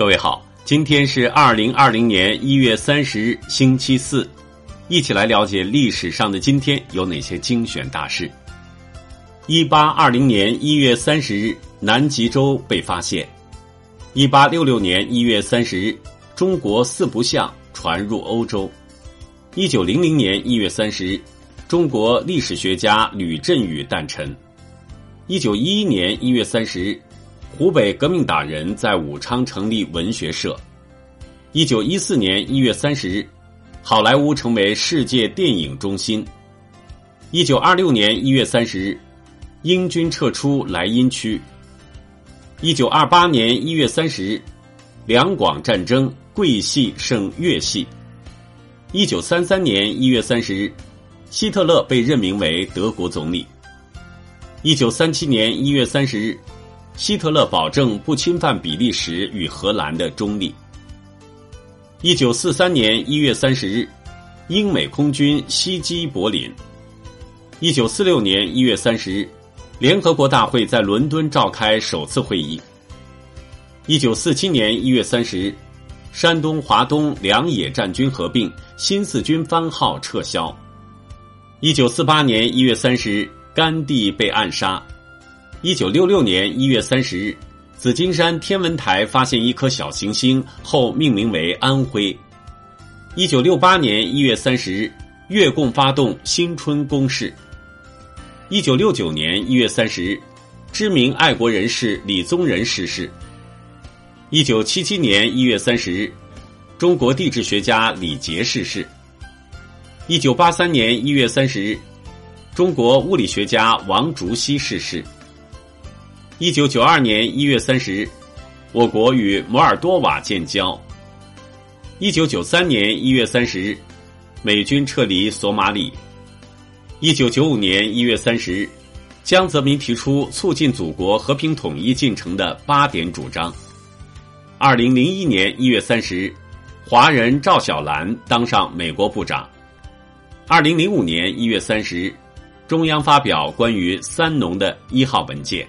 各位好，今天是二零二零年一月三十日，星期四，一起来了解历史上的今天有哪些精选大事。一八二零年一月三十日，南极洲被发现；一八六六年一月三十日，中国四不像传入欧洲；一九零零年一月三十日，中国历史学家吕振宇诞辰；一九一一年一月三十日。湖北革命党人在武昌成立文学社。一九一四年一月三十日，好莱坞成为世界电影中心。一九二六年一月三十日，英军撤出莱茵区。一九二八年一月三十日，两广战争，桂系胜粤系。一九三三年一月三十日，希特勒被任命为德国总理。一九三七年一月三十日。希特勒保证不侵犯比利时与荷兰的中立。一九四三年一月三十日，英美空军袭击柏林。一九四六年一月三十日，联合国大会在伦敦召开首次会议。一九四七年一月三十日，山东华东两野战军合并，新四军番号撤销。一九四八年一月三十日，甘地被暗杀。一九六六年一月三十日，紫金山天文台发现一颗小行星，后命名为安徽。一九六八年一月三十日，越共发动新春攻势。一九六九年一月三十日，知名爱国人士李宗仁逝世。一九七七年一月三十日，中国地质学家李杰逝世。一九八三年一月三十日，中国物理学家王竹溪逝世。一九九二年一月三十日，我国与摩尔多瓦建交。一九九三年一月三十日，美军撤离索马里。一九九五年一月三十日，江泽民提出促进祖国和平统一进程的八点主张。二零零一年一月三十日，华人赵小兰当上美国部长。二零零五年一月三十日，中央发表关于“三农”的一号文件。